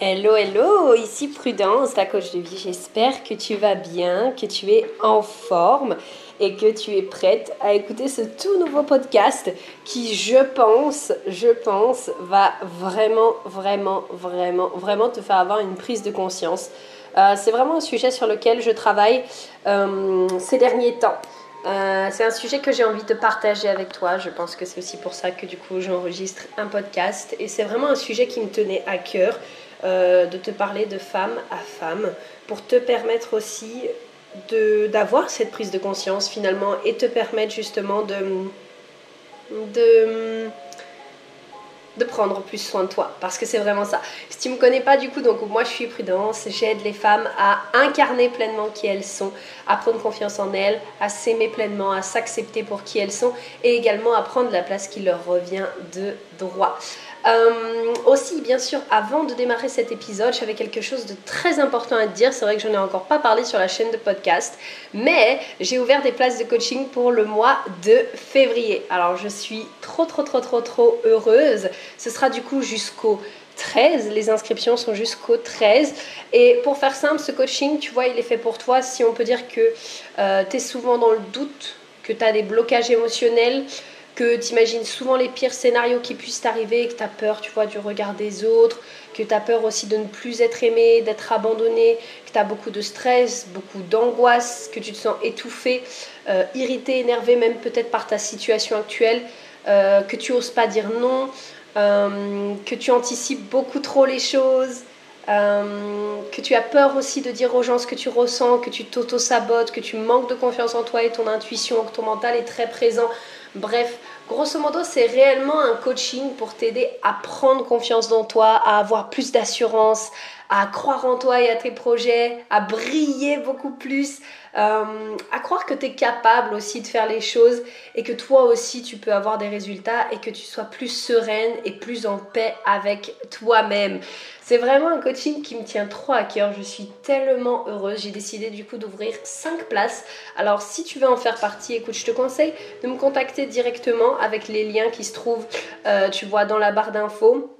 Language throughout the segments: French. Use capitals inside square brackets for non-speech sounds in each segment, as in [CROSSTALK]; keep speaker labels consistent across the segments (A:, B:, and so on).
A: Hello, hello, ici Prudence, la coach de vie. J'espère que tu vas bien, que tu es en forme et que tu es prête à écouter ce tout nouveau podcast qui, je pense, je pense, va vraiment, vraiment, vraiment, vraiment te faire avoir une prise de conscience. Euh, c'est vraiment un sujet sur lequel je travaille euh, ces derniers temps. Euh, c'est un sujet que j'ai envie de partager avec toi. Je pense que c'est aussi pour ça que du coup j'enregistre un podcast. Et c'est vraiment un sujet qui me tenait à cœur. Euh, de te parler de femme à femme pour te permettre aussi d'avoir cette prise de conscience finalement et te permettre justement de, de, de prendre plus soin de toi parce que c'est vraiment ça. Si tu me connais pas du coup, donc moi je suis prudence, j'aide les femmes à incarner pleinement qui elles sont, à prendre confiance en elles, à s'aimer pleinement, à s'accepter pour qui elles sont et également à prendre la place qui leur revient de droit. Euh, aussi, bien sûr, avant de démarrer cet épisode, j'avais quelque chose de très important à te dire. C'est vrai que je n'en ai encore pas parlé sur la chaîne de podcast, mais j'ai ouvert des places de coaching pour le mois de février. Alors, je suis trop, trop, trop, trop, trop heureuse. Ce sera du coup jusqu'au 13. Les inscriptions sont jusqu'au 13. Et pour faire simple, ce coaching, tu vois, il est fait pour toi si on peut dire que euh, tu es souvent dans le doute, que tu as des blocages émotionnels que tu imagines souvent les pires scénarios qui puissent t'arriver, que tu as peur, tu vois, du regard des autres, que tu as peur aussi de ne plus être aimé, d'être abandonné, que tu as beaucoup de stress, beaucoup d'angoisse, que tu te sens étouffé, euh, irrité, énervé même peut-être par ta situation actuelle, euh, que tu oses pas dire non, euh, que tu anticipes beaucoup trop les choses. Que tu as peur aussi de dire aux gens ce que tu ressens, que tu t'auto-sabotes, que tu manques de confiance en toi et ton intuition, que ton mental est très présent. Bref, grosso modo, c'est réellement un coaching pour t'aider à prendre confiance dans toi, à avoir plus d'assurance, à croire en toi et à tes projets, à briller beaucoup plus, euh, à croire que tu es capable aussi de faire les choses et que toi aussi tu peux avoir des résultats et que tu sois plus sereine et plus en paix avec toi-même. C'est vraiment un coaching qui me tient trop à cœur. Je suis tellement heureuse. J'ai décidé du coup d'ouvrir 5 places. Alors si tu veux en faire partie, écoute, je te conseille de me contacter directement avec les liens qui se trouvent, euh, tu vois, dans la barre d'infos.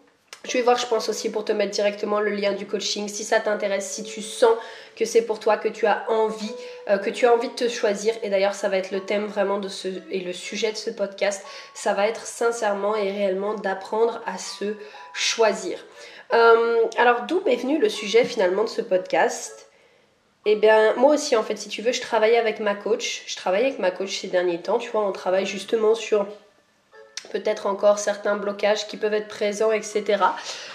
A: Je vais voir, je pense aussi pour te mettre directement le lien du coaching. Si ça t'intéresse, si tu sens que c'est pour toi, que tu as envie, euh, que tu as envie de te choisir. Et d'ailleurs, ça va être le thème vraiment de ce et le sujet de ce podcast. Ça va être sincèrement et réellement d'apprendre à se choisir. Euh, alors, d'où m'est venu le sujet finalement de ce podcast? Eh bien, moi aussi, en fait, si tu veux, je travaillais avec ma coach. Je travaille avec ma coach ces derniers temps. Tu vois, on travaille justement sur peut-être encore certains blocages qui peuvent être présents, etc.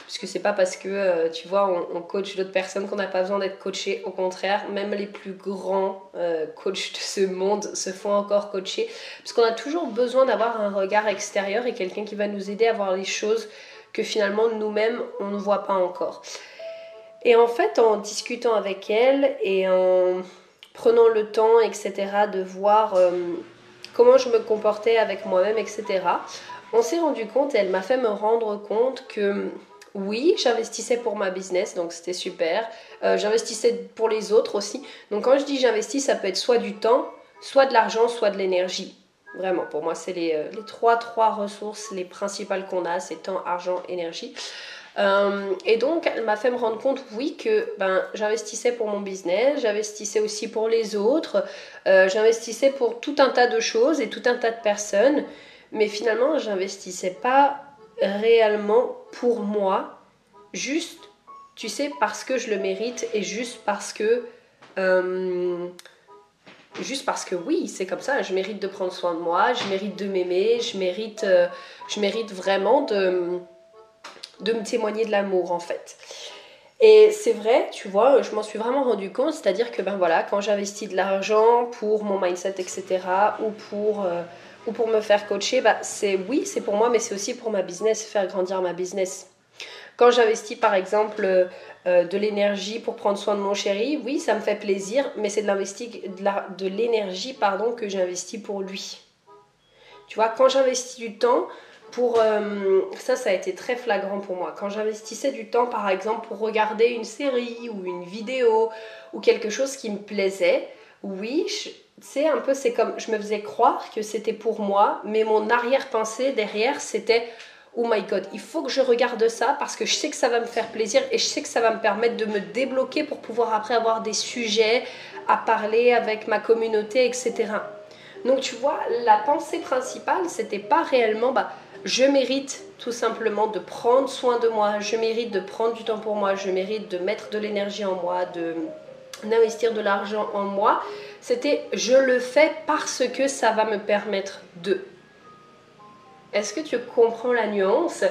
A: Puisque c'est pas parce que, euh, tu vois, on, coach d'autres personnes qu'on n'a pas besoin d'être coaché. Au contraire, même les plus grands euh, coachs de ce monde se font encore coacher. Parce qu'on a toujours besoin d'avoir un regard extérieur et quelqu'un qui va nous aider à voir les choses que finalement nous-mêmes, on ne voit pas encore. Et en fait, en discutant avec elle et en prenant le temps, etc., de voir... Euh, comment je me comportais avec moi-même, etc. On s'est rendu compte et elle m'a fait me rendre compte que oui, j'investissais pour ma business, donc c'était super. Euh, j'investissais pour les autres aussi. Donc quand je dis j'investis, ça peut être soit du temps, soit de l'argent, soit de l'énergie. Vraiment, pour moi, c'est les, euh, trois, trois ressources les principales qu'on a, c'est temps, argent, énergie. Euh, et donc, elle m'a fait me rendre compte, oui, que ben, j'investissais pour mon business, j'investissais aussi pour les autres, euh, j'investissais pour tout un tas de choses et tout un tas de personnes, mais finalement, j'investissais pas réellement pour moi, juste, tu sais, parce que je le mérite et juste parce que... Euh, juste parce que oui, c'est comme ça, je mérite de prendre soin de moi, je mérite de m'aimer, je mérite, je mérite vraiment de de me témoigner de l'amour en fait. Et c'est vrai, tu vois, je m'en suis vraiment rendu compte, c'est-à-dire que ben voilà, quand j'investis de l'argent pour mon mindset, etc., ou pour, euh, ou pour me faire coacher, bah, c'est oui, c'est pour moi, mais c'est aussi pour ma business, faire grandir ma business. Quand j'investis par exemple euh, de l'énergie pour prendre soin de mon chéri, oui, ça me fait plaisir, mais c'est de l'énergie pardon que j'investis pour lui. Tu vois, quand j'investis du temps, pour euh, ça, ça a été très flagrant pour moi. Quand j'investissais du temps, par exemple, pour regarder une série ou une vidéo ou quelque chose qui me plaisait, oui, c'est un peu, c'est comme, je me faisais croire que c'était pour moi, mais mon arrière-pensée derrière, c'était oh my god, il faut que je regarde ça parce que je sais que ça va me faire plaisir et je sais que ça va me permettre de me débloquer pour pouvoir après avoir des sujets à parler avec ma communauté, etc. Donc tu vois, la pensée principale, c'était pas réellement, bah, je mérite tout simplement de prendre soin de moi, je mérite de prendre du temps pour moi, je mérite de mettre de l'énergie en moi, de d'investir de l'argent en moi. C'était je le fais parce que ça va me permettre de. Est-ce que tu comprends la nuance?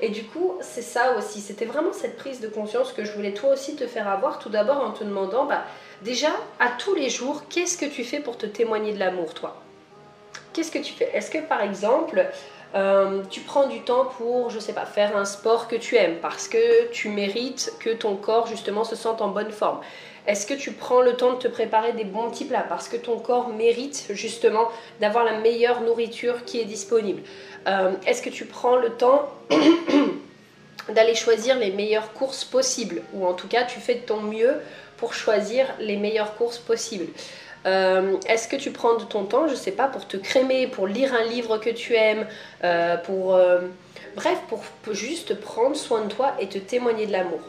A: Et du coup, c'est ça aussi. C'était vraiment cette prise de conscience que je voulais toi aussi te faire avoir. Tout d'abord en te demandant, bah, déjà, à tous les jours, qu'est-ce que tu fais pour te témoigner de l'amour, toi? Qu'est-ce que tu fais? Est-ce que par exemple, euh, tu prends du temps pour, je sais pas, faire un sport que tu aimes parce que tu mérites que ton corps justement se sente en bonne forme. Est-ce que tu prends le temps de te préparer des bons petits plats parce que ton corps mérite justement d'avoir la meilleure nourriture qui est disponible? Euh, Est-ce que tu prends le temps [COUGHS] d'aller choisir les meilleures courses possibles? Ou en tout cas tu fais de ton mieux pour choisir les meilleures courses possibles euh, est-ce que tu prends de ton temps, je sais pas, pour te crémer, pour lire un livre que tu aimes, euh, pour euh, bref, pour, juste prendre soin de toi et te témoigner de l'amour?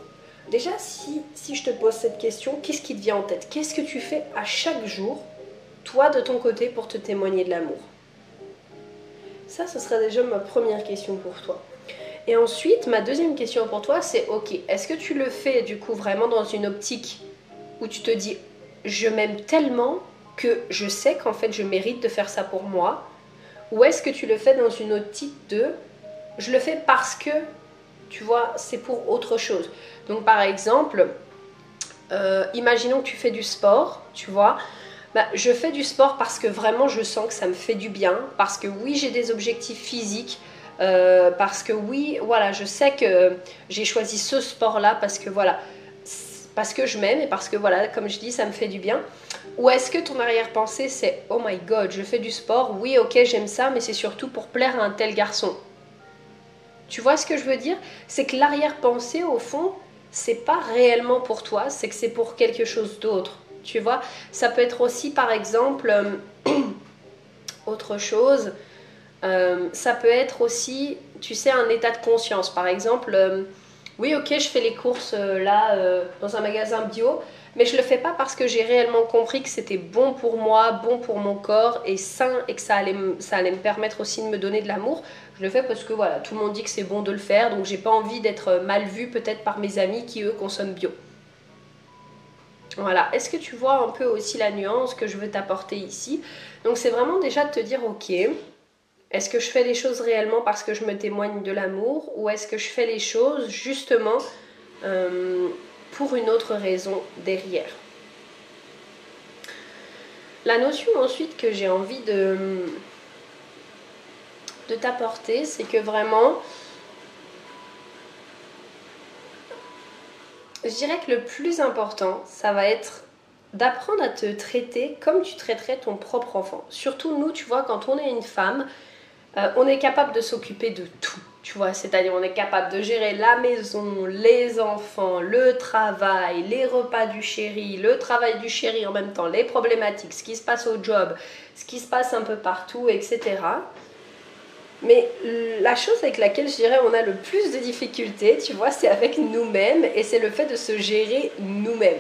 A: Déjà, si, si je te pose cette question, qu'est-ce qui te vient en tête? Qu'est-ce que tu fais à chaque jour, toi de ton côté, pour te témoigner de l'amour? Ça, ce serait déjà ma première question pour toi. Et ensuite, ma deuxième question pour toi, c'est ok, est-ce que tu le fais du coup vraiment dans une optique où tu te dis je m'aime tellement que je sais qu'en fait je mérite de faire ça pour moi. Ou est-ce que tu le fais dans une optique de je le fais parce que, tu vois, c'est pour autre chose. Donc par exemple, euh, imaginons que tu fais du sport, tu vois. Bah, je fais du sport parce que vraiment je sens que ça me fait du bien, parce que oui j'ai des objectifs physiques, euh, parce que oui, voilà, je sais que j'ai choisi ce sport-là parce que voilà, parce que je m'aime et parce que voilà, comme je dis, ça me fait du bien Ou est-ce que ton arrière-pensée c'est oh my god, je fais du sport, oui ok j'aime ça, mais c'est surtout pour plaire à un tel garçon Tu vois ce que je veux dire? C'est que l'arrière-pensée au fond, c'est pas réellement pour toi, c'est que c'est pour quelque chose d'autre. Tu vois? Ça peut être aussi par exemple euh, [CLEARS THROAT] autre chose. Euh, ça peut être aussi, tu sais, un état de conscience. Par exemple, euh, oui, ok, je fais les courses euh, là euh, dans un magasin bio, mais je le fais pas parce que j'ai réellement compris que c'était bon pour moi, bon pour mon corps et sain et que ça allait, me permettre aussi de me donner de l'amour. Je le fais parce que voilà, tout le monde dit que c'est bon de le faire, donc j'ai pas envie d'être mal vue peut-être par mes amis qui eux consomment bio. Voilà, est-ce que tu vois un peu aussi la nuance que je veux t'apporter ici? Donc c'est vraiment déjà de te dire ok, est-ce que je fais les choses réellement parce que je me témoigne de l'amour ou est-ce que je fais les choses justement euh, pour une autre raison derrière? La notion ensuite que j'ai envie de, de t'apporter, c'est que vraiment, je dirais que le plus important, ça va être d'apprendre à te traiter comme tu traiterais ton propre enfant. Surtout nous, tu vois, quand on est une femme, euh, on est capable de s'occuper de tout. Tu vois, c'est-à-dire on est capable de gérer la maison, les enfants, le travail, les repas du chéri, le travail du chéri en même temps, les problématiques, ce qui se passe au job, ce qui se passe un peu partout, etc. Mais la chose avec laquelle je dirais on a le plus de difficultés, tu vois, c'est avec nous-mêmes et c'est le fait de se gérer nous-mêmes.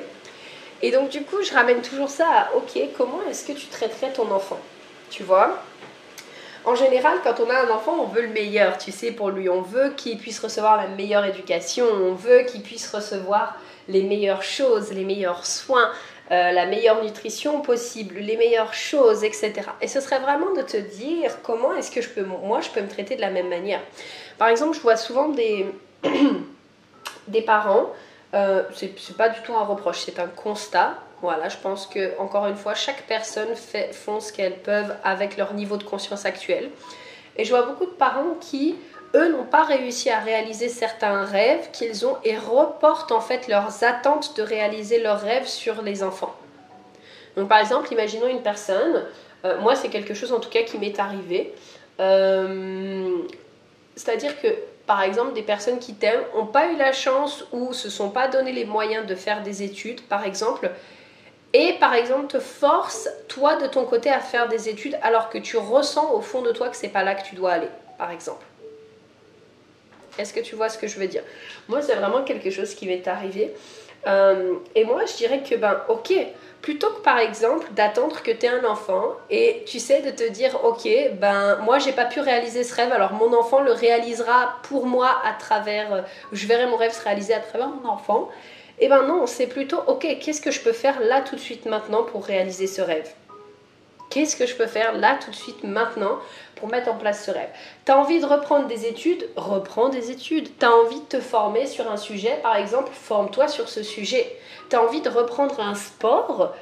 A: Et donc du coup, je ramène toujours ça à, ok, comment est-ce que tu traiterais ton enfant Tu vois? En général, quand on a un enfant, on veut le meilleur, tu sais, pour lui. On veut qu'il puisse recevoir la meilleure éducation, on veut qu'il puisse recevoir les meilleures choses, les meilleurs soins, euh, la meilleure nutrition possible, les meilleures choses, etc. Et ce serait vraiment de te dire comment est-ce que je peux, moi, je peux me traiter de la même manière. Par exemple, je vois souvent des, [CLEARS THROAT] des parents, euh, c'est pas du tout un reproche, c'est un constat voilà, je pense que encore une fois, chaque personne fait, font ce qu'elles peuvent avec leur niveau de conscience actuel. Et je vois beaucoup de parents qui, eux, n'ont pas réussi à réaliser certains rêves qu'ils ont et reportent en fait leurs attentes de réaliser leurs rêves sur les enfants. Donc par exemple, imaginons une personne, euh, moi c'est quelque chose en tout cas qui m'est arrivé, euh, c'est-à-dire que par exemple, des personnes qui t'aiment n'ont pas eu la chance ou se sont pas donné les moyens de faire des études, par exemple, et par exemple te force toi de ton côté à faire des études alors que tu ressens au fond de toi que c'est pas là que tu dois aller, par exemple. Est-ce que tu vois ce que je veux dire? Moi, c'est vraiment quelque chose qui m'est arrivé. Euh, et moi, je dirais que, ben, ok, plutôt que par exemple d'attendre que tu aies un enfant et tu sais de te dire, ok, ben, moi, j'ai pas pu réaliser ce rêve, alors mon enfant le réalisera pour moi à travers, euh, je verrai mon rêve se réaliser à travers mon enfant. Et ben non, c'est plutôt, ok, qu'est-ce que je peux faire là tout de suite maintenant pour réaliser ce rêve? Qu'est-ce que je peux faire là tout de suite maintenant pour mettre en place ce rêve? Tu as envie de reprendre des études? Reprends des études. Tu as envie de te former sur un sujet, par exemple, forme-toi sur ce sujet. Tu as envie de reprendre un sport,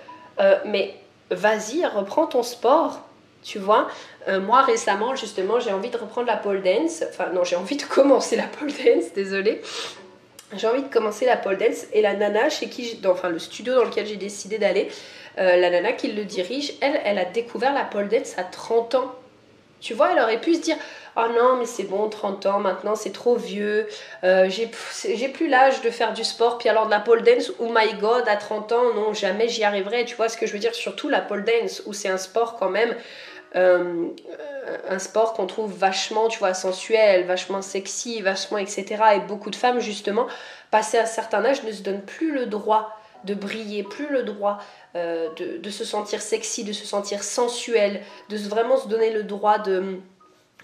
A: euh, mais vas-y, reprends ton sport. Tu vois, euh, moi récemment, justement, j'ai envie de reprendre la pole dance. Enfin, non, j'ai envie de commencer la pole dance, désolée j'ai envie de commencer la pole dance et la nana chez qui, enfin le studio dans lequel j'ai décidé d'aller, euh, la nana qui le dirige, elle, elle a découvert la pole dance à 30 ans. Tu vois, elle aurait pu se dire Oh non, mais c'est bon, 30 ans, maintenant c'est trop vieux, euh, j'ai plus l'âge de faire du sport. Puis alors de la pole dance, oh my god, à 30 ans, non, jamais j'y arriverai. Tu vois ce que je veux dire? Surtout la pole dance, où c'est un sport quand même, euh, un sport qu'on trouve vachement, tu vois, sensuel, vachement sexy, vachement, etc. Et beaucoup de femmes, justement, passées à un certain âge, ne se donnent plus le droit de briller, plus le droit euh, de, se sentir sexy, de se sentir sensuel, de vraiment se donner le droit de,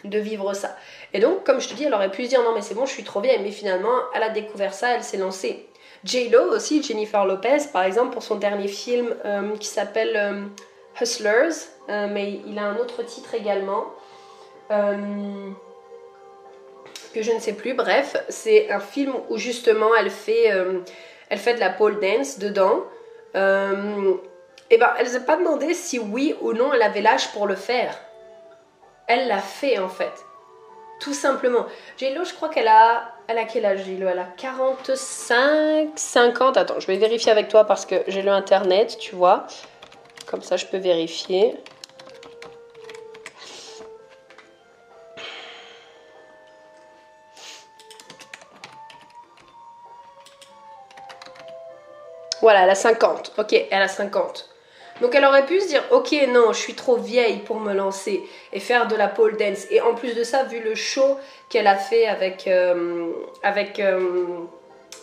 A: de vivre ça. Et donc, comme je te dis, elle aurait pu se dire non mais c'est bon, je suis trop vieille, mais finalement, elle a découvert ça, elle s'est lancée. J-Lo aussi, Jennifer Lopez, par exemple, pour son dernier film euh, qui s'appelle Hustlers, mais il a un autre titre également. que je ne sais plus, bref, c'est un film où justement elle fait, elle fait de la pole dance dedans euh, et ben, elle ne s'est pas demandé si oui ou non elle avait l'âge pour le faire. Elle l'a fait en fait. Tout simplement. j je crois qu'elle a. Elle a quel âge, j Elle a 45, 50. Attends, je vais vérifier avec toi parce que j'ai le internet, tu vois. Comme ça, je peux vérifier. Voilà, elle a 50. Ok, elle a 50. Donc elle aurait pu se dire, ok, non, je suis trop vieille pour me lancer et faire de la pole dance. Et en plus de ça, vu le show qu'elle a fait avec, euh, avec euh,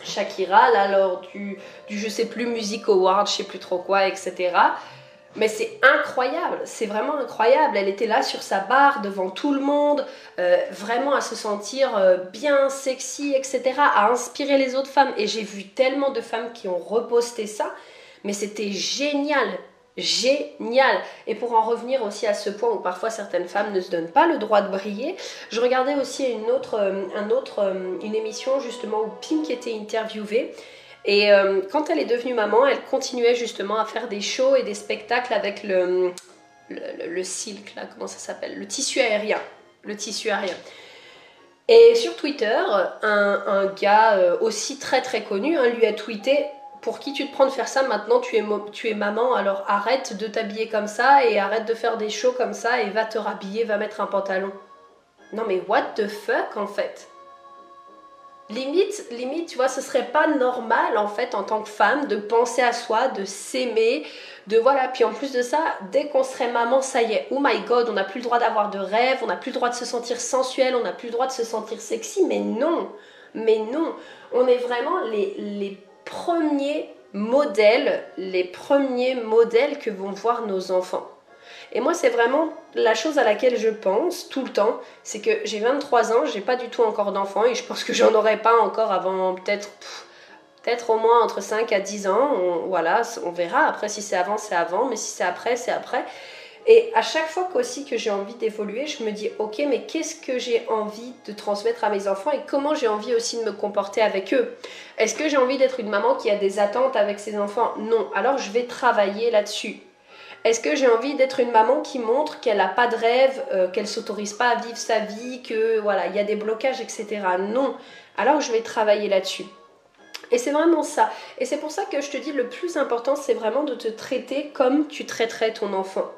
A: Shakira, là, lors du, du, je sais plus, Music Award, je sais plus trop quoi, etc. Mais c'est incroyable, c'est vraiment incroyable. Elle était là sur sa barre devant tout le monde, euh, vraiment à se sentir euh, bien, sexy, etc., à inspirer les autres femmes. Et j'ai vu tellement de femmes qui ont reposté ça, mais c'était génial, génial. Et pour en revenir aussi à ce point où parfois certaines femmes ne se donnent pas le droit de briller, je regardais aussi une autre, euh, autre, une émission justement où Pink était interviewée. Et euh, quand elle est devenue maman, elle continuait justement à faire des shows et des spectacles avec le, le, silk, là, comment ça s'appelle? Le tissu aérien. Le tissu aérien. Et sur Twitter, un, gars euh, aussi très très connu hein, lui a tweeté Pour qui tu te prends de faire ça Maintenant tu es, tu es maman, alors arrête de t'habiller comme ça et arrête de faire des shows comme ça et va te rhabiller, va mettre un pantalon. Non mais what the fuck en fait? Limite, limite, tu vois, ce serait pas normal en fait en tant que femme de penser à soi, de s'aimer, de voilà. Puis en plus de ça, dès qu'on serait maman, ça y est, oh my god, on n'a plus le droit d'avoir de rêves, on n'a plus le droit de se sentir sensuel, on n'a plus le droit de se sentir sexy. Mais non, mais non, on est vraiment les, les premiers modèles, les premiers modèles que vont voir nos enfants. Et moi, c'est vraiment la chose à laquelle je pense tout le temps, c'est que j'ai 23 ans, j'ai pas du tout encore d'enfants et je pense que j'en aurai pas encore avant peut-être peut-être au moins entre 5 à 10 ans. voilà, on verra. Après, si c'est avant, c'est avant, mais si c'est après, c'est après. Et à chaque fois aussi que j'ai envie d'évoluer, je me dis, ok, mais qu'est-ce que j'ai envie de transmettre à mes enfants et comment j'ai envie aussi de me comporter avec eux? Est-ce que j'ai envie d'être une maman qui a des attentes avec ses enfants? Non. Alors je vais travailler là-dessus. Est-ce que j'ai envie d'être une maman qui montre qu'elle n'a pas de rêve, euh, qu'elle s'autorise pas à vivre sa vie, que voilà, il y a des blocages, etc. Non. Alors je vais travailler là-dessus. Et c'est vraiment ça. Et c'est pour ça que je te dis, le plus important, c'est vraiment de te traiter comme tu traiterais ton enfant.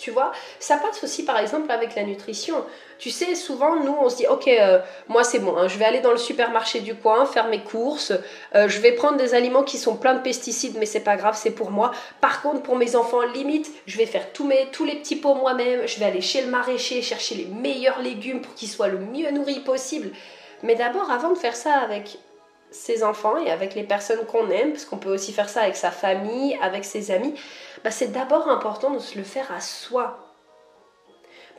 A: Tu vois, ça passe aussi par exemple avec la nutrition. Tu sais, souvent nous on se dit ok, euh, moi c'est bon, hein, je vais aller dans le supermarché du coin, faire mes courses, euh, je vais prendre des aliments qui sont pleins de pesticides, mais c'est pas grave, c'est pour moi. Par contre, pour mes enfants, limite, je vais faire tous, mes, tous les petits pots moi-même, je vais aller chez le maraîcher chercher les meilleurs légumes pour qu'ils soient le mieux nourris possible. Mais d'abord, avant de faire ça avec ses enfants et avec les personnes qu'on aime, parce qu'on peut aussi faire ça avec sa famille, avec ses amis, bah c'est d'abord important de se le faire à soi.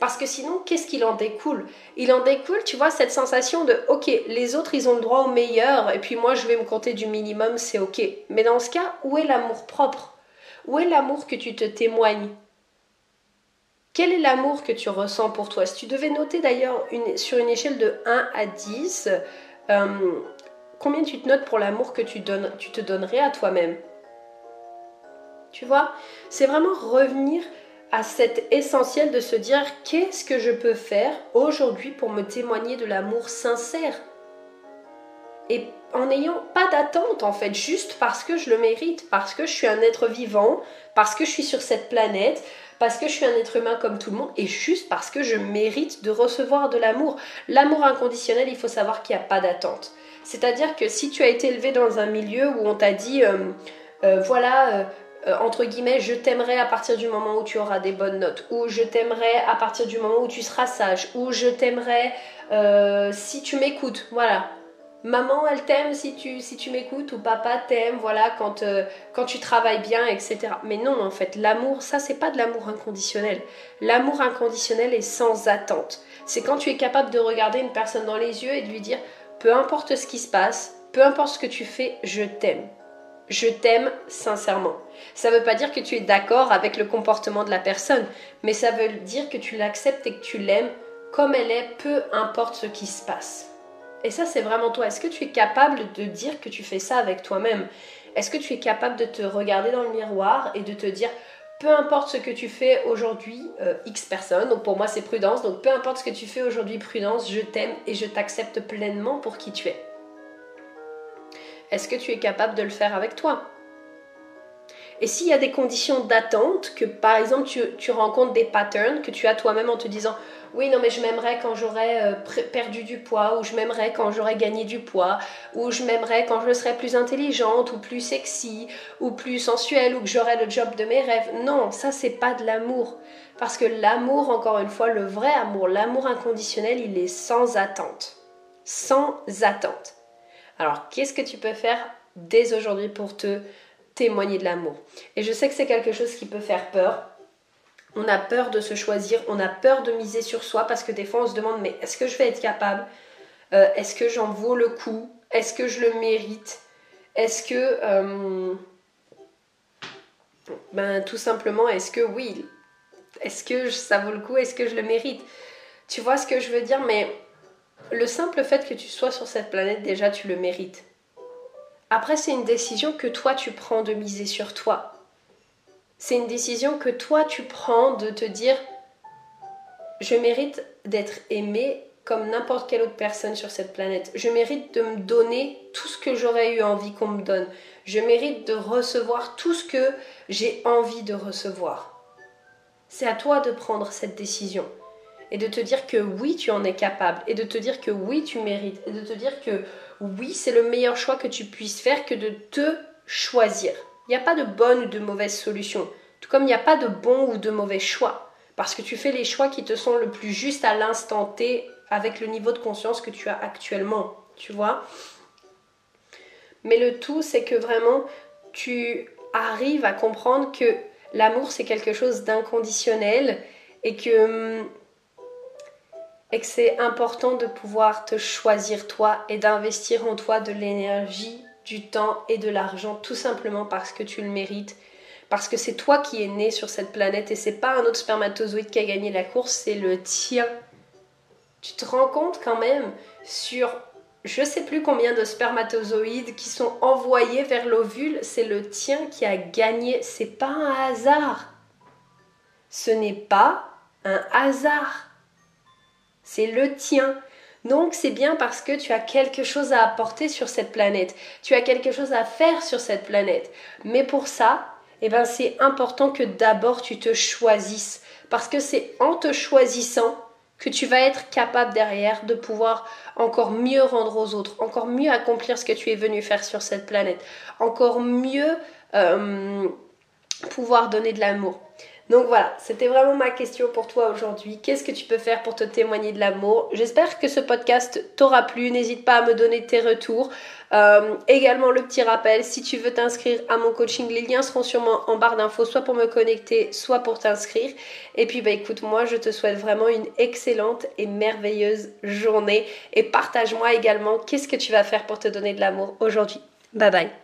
A: Parce que sinon, qu'est-ce qu'il en découle? Il en découle, tu vois, cette sensation de OK, les autres, ils ont le droit au meilleur, et puis moi, je vais me compter du minimum, c'est OK. Mais dans ce cas, où est l'amour propre? Où est l'amour que tu te témoignes? Quel est l'amour que tu ressens pour toi? Si tu devais noter d'ailleurs sur une échelle de 1 à 10, euh, combien tu te notes pour l'amour que tu, donnes, tu te donnerais à toi-même? Tu vois C'est vraiment revenir à cet essentiel de se dire qu'est-ce que je peux faire aujourd'hui pour me témoigner de l'amour sincère? Et en n'ayant pas d'attente en fait, juste parce que je le mérite, parce que je suis un être vivant, parce que je suis sur cette planète, parce que je suis un être humain comme tout le monde et juste parce que je mérite de recevoir de l'amour. L'amour inconditionnel, il faut savoir qu'il n'y a pas d'attente. C'est-à-dire que si tu as été élevé dans un milieu où on t'a dit, euh, euh, voilà, euh, entre guillemets, je t'aimerai à partir du moment où tu auras des bonnes notes, ou je t'aimerai à partir du moment où tu seras sage, ou je t'aimerai si tu m'écoutes, voilà. Maman elle t'aime si tu, si tu m'écoutes ou papa t'aime voilà quand, euh, quand tu travailles bien etc mais non en fait l'amour ça c'est pas de l'amour inconditionnel. L'amour inconditionnel est sans attente. C'est quand tu es capable de regarder une personne dans les yeux et de lui dire peu importe ce qui se passe peu importe ce que tu fais je t'aime je t'aime sincèrement. Ça ne veut pas dire que tu es d'accord avec le comportement de la personne, mais ça veut dire que tu l'acceptes et que tu l'aimes comme elle est, peu importe ce qui se passe. Et ça, c'est vraiment toi. Est-ce que tu es capable de dire que tu fais ça avec toi-même? Est-ce que tu es capable de te regarder dans le miroir et de te dire, peu importe ce que tu fais aujourd'hui, euh, X personne, donc pour moi c'est prudence, donc peu importe ce que tu fais aujourd'hui, prudence, je t'aime et je t'accepte pleinement pour qui tu es. Est-ce que tu es capable de le faire avec toi? Et s'il y a des conditions d'attente, que par exemple tu, rencontres des patterns que tu as toi-même en te disant oui non mais je m'aimerais quand j'aurais euh, perdu du poids ou je m'aimerais quand j'aurais gagné du poids ou je m'aimerais quand je serais plus intelligente ou plus sexy ou plus sensuelle ou que j'aurais le job de mes rêves. Non, ça c'est pas de l'amour. Parce que l'amour, encore une fois, le vrai amour, l'amour inconditionnel, il est sans attente. Sans attente. Alors, qu'est-ce que tu peux faire dès aujourd'hui pour te témoigner de l'amour? Et je sais que c'est quelque chose qui peut faire peur. On a peur de se choisir, on a peur de miser sur soi parce que des fois on se demande mais est-ce que je vais être capable? Euh, Est-ce que j'en vaux le coup? Est-ce que je le mérite? Est-ce que... Euh, ben tout simplement, est-ce que oui? Est-ce que ça vaut le coup? Est-ce que je le mérite? Tu vois ce que je veux dire? Mais le simple fait que tu sois sur cette planète, déjà tu le mérites. Après, c'est une décision que toi tu prends de miser sur toi. C'est une décision que toi tu prends de te dire je mérite d'être aimé comme n'importe quelle autre personne sur cette planète. Je mérite de me donner tout ce que j'aurais eu envie qu'on me donne. Je mérite de recevoir tout ce que j'ai envie de recevoir. C'est à toi de prendre cette décision et de te dire que oui, tu en es capable et de te dire que oui, tu mérites et de te dire que oui, c'est le meilleur choix que tu puisses faire que de te choisir. Il n'y a pas de bonne ou de mauvaise solution, tout comme il n'y a pas de bon ou de mauvais choix, parce que tu fais les choix qui te sont le plus juste à l'instant T avec le niveau de conscience que tu as actuellement, tu vois. Mais le tout, c'est que vraiment, tu arrives à comprendre que l'amour, c'est quelque chose d'inconditionnel et que hum, et que c'est important de pouvoir te choisir toi et d'investir en toi de l'énergie, du temps et de l'argent tout simplement parce que tu le mérites. Parce que c'est toi qui es né sur cette planète et c'est pas un autre spermatozoïde qui a gagné la course, c'est le tien. Tu te rends compte quand même sur je sais plus combien de spermatozoïdes qui sont envoyés vers l'ovule, c'est le tien qui a gagné, c'est pas un hasard. Ce n'est pas un hasard c'est le tien. Donc c'est bien parce que tu as quelque chose à apporter sur cette planète, tu as quelque chose à faire sur cette planète. Mais pour ça, eh ben c'est important que d'abord tu te choisisses parce que c'est en te choisissant que tu vas être capable derrière de pouvoir encore mieux rendre aux autres, encore mieux accomplir ce que tu es venu faire sur cette planète, encore mieux euh, pouvoir donner de l'amour. Donc voilà, c'était vraiment ma question pour toi aujourd'hui. Qu'est-ce que tu peux faire pour te témoigner de l'amour? J'espère que ce podcast t'aura plu. N'hésite pas à me donner tes retours. Euh, également le petit rappel, si tu veux t'inscrire à mon coaching, les liens seront sûrement en barre d'infos, soit pour me connecter, soit pour t'inscrire. Et puis bah écoute, moi je te souhaite vraiment une excellente et merveilleuse journée. Et partage-moi également qu'est-ce que tu vas faire pour te donner de l'amour aujourd'hui? Bye bye